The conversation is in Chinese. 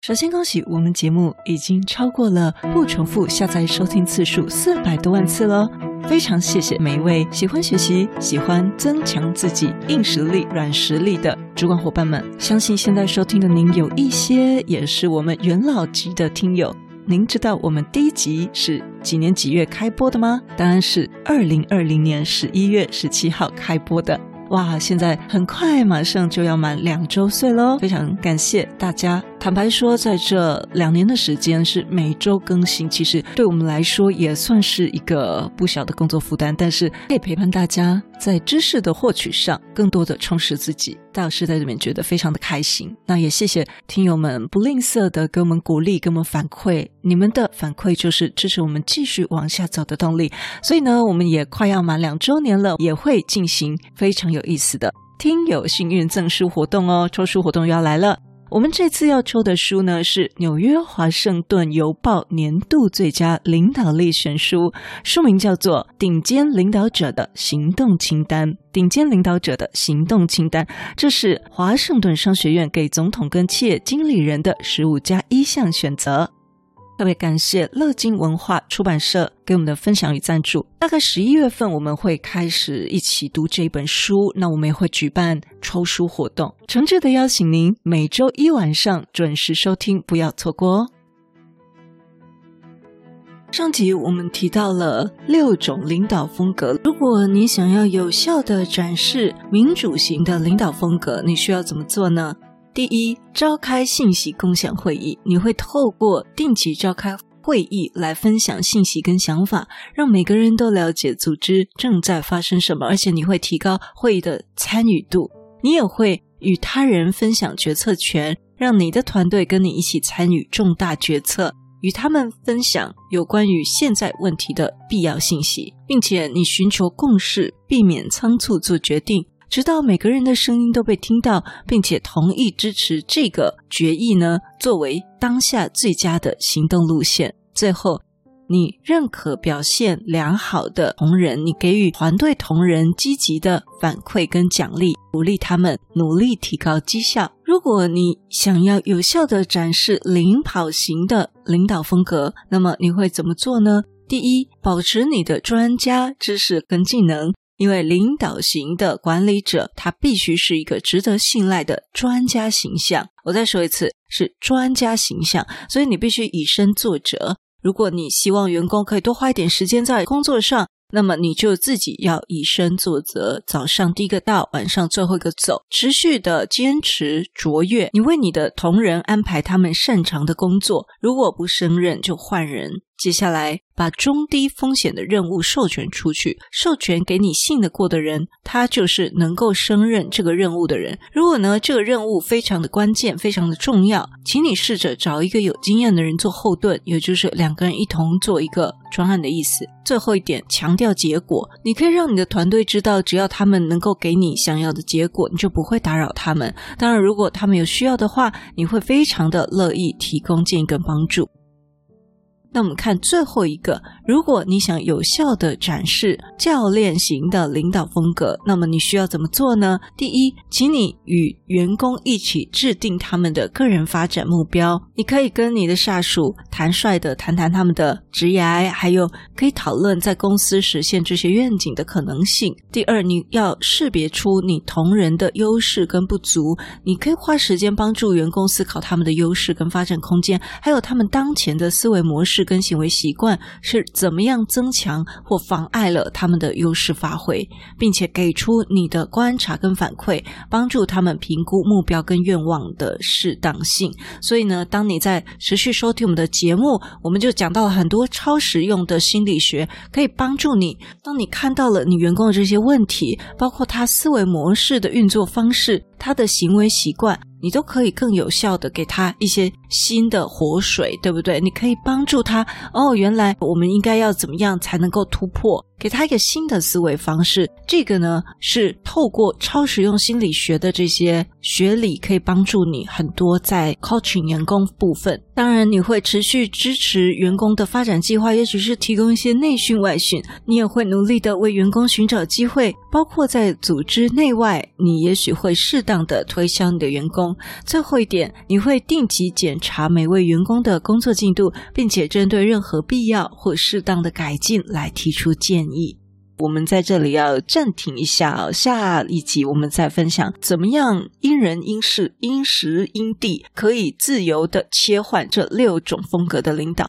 首先恭喜我们节目已经超过了不重复下载收听次数四百多万次了，非常谢谢每一位喜欢学习、喜欢增强自己硬实力、软实力的主管伙伴们。相信现在收听的您有一些也是我们元老级的听友。您知道我们第一集是几年几月开播的吗？当然是二零二零年十一月十七号开播的。哇，现在很快马上就要满两周岁喽！非常感谢大家。坦白说，在这两年的时间是每周更新，其实对我们来说也算是一个不小的工作负担，但是可以陪伴大家在知识的获取上更多的充实自己。大老师在这边觉得非常的开心。那也谢谢听友们不吝啬的给我们鼓励，给我们反馈，你们的反馈就是支持我们继续往下走的动力。所以呢，我们也快要满两周年了，也会进行非常有意思的听友幸运赠书活动哦，抽书活动要来了。我们这次要抽的书呢，是《纽约华盛顿邮报年度最佳领导力选书》，书名叫做《顶尖领导者的行动清单》。顶尖领导者的行动清单，这是华盛顿商学院给总统跟企业经理人的十五加一项选择。特别感谢乐金文化出版社给我们的分享与赞助。大概十一月份我们会开始一起读这本书，那我们也会举办抽书活动，诚挚的邀请您每周一晚上准时收听，不要错过哦。上集我们提到了六种领导风格，如果你想要有效的展示民主型的领导风格，你需要怎么做呢？第一，召开信息共享会议，你会透过定期召开会议来分享信息跟想法，让每个人都了解组织正在发生什么，而且你会提高会议的参与度。你也会与他人分享决策权，让你的团队跟你一起参与重大决策，与他们分享有关于现在问题的必要信息，并且你寻求共识，避免仓促做决定。直到每个人的声音都被听到，并且同意支持这个决议呢，作为当下最佳的行动路线。最后，你认可表现良好的同仁，你给予团队同仁积极的反馈跟奖励，鼓励他们努力提高绩效。如果你想要有效地展示领跑型的领导风格，那么你会怎么做呢？第一，保持你的专家知识跟技能。因为领导型的管理者，他必须是一个值得信赖的专家形象。我再说一次，是专家形象，所以你必须以身作则。如果你希望员工可以多花一点时间在工作上，那么你就自己要以身作则，早上第一个到，晚上最后一个走，持续的坚持卓越。你为你的同仁安排他们擅长的工作，如果不胜任就换人。接下来，把中低风险的任务授权出去，授权给你信得过的人，他就是能够胜任这个任务的人。如果呢，这个任务非常的关键，非常的重要，请你试着找一个有经验的人做后盾，也就是两个人一同做一个专案的意思。最后一点，强调结果，你可以让你的团队知道，只要他们能够给你想要的结果，你就不会打扰他们。当然，如果他们有需要的话，你会非常的乐意提供建议跟帮助。那我们看最后一个，如果你想有效的展示教练型的领导风格，那么你需要怎么做呢？第一，请你与员工一起制定他们的个人发展目标。你可以跟你的下属坦率地谈谈他们的职涯，还有可以讨论在公司实现这些愿景的可能性。第二，你要识别出你同仁的优势跟不足，你可以花时间帮助员工思考他们的优势跟发展空间，还有他们当前的思维模式。跟行为习惯是怎么样增强或妨碍了他他们的优势发挥，并且给出你的观察跟反馈，帮助他们评估目标跟愿望的适当性。所以呢，当你在持续收听我们的节目，我们就讲到了很多超实用的心理学，可以帮助你。当你看到了你员工的这些问题，包括他思维模式的运作方式，他的行为习惯。你都可以更有效的给他一些新的活水，对不对？你可以帮助他哦，原来我们应该要怎么样才能够突破？给他一个新的思维方式。这个呢，是透过超实用心理学的这些学理，可以帮助你很多在 coaching 员工部分。当然，你会持续支持员工的发展计划，也许是提供一些内训外训。你也会努力的为员工寻找机会，包括在组织内外，你也许会适当样的推销你的员工。最后一点，你会定期检查每位员工的工作进度，并且针对任何必要或适当的改进来提出建议。我们在这里要暂停一下，下一集我们再分享怎么样因人因事、因时因地，可以自由的切换这六种风格的领导。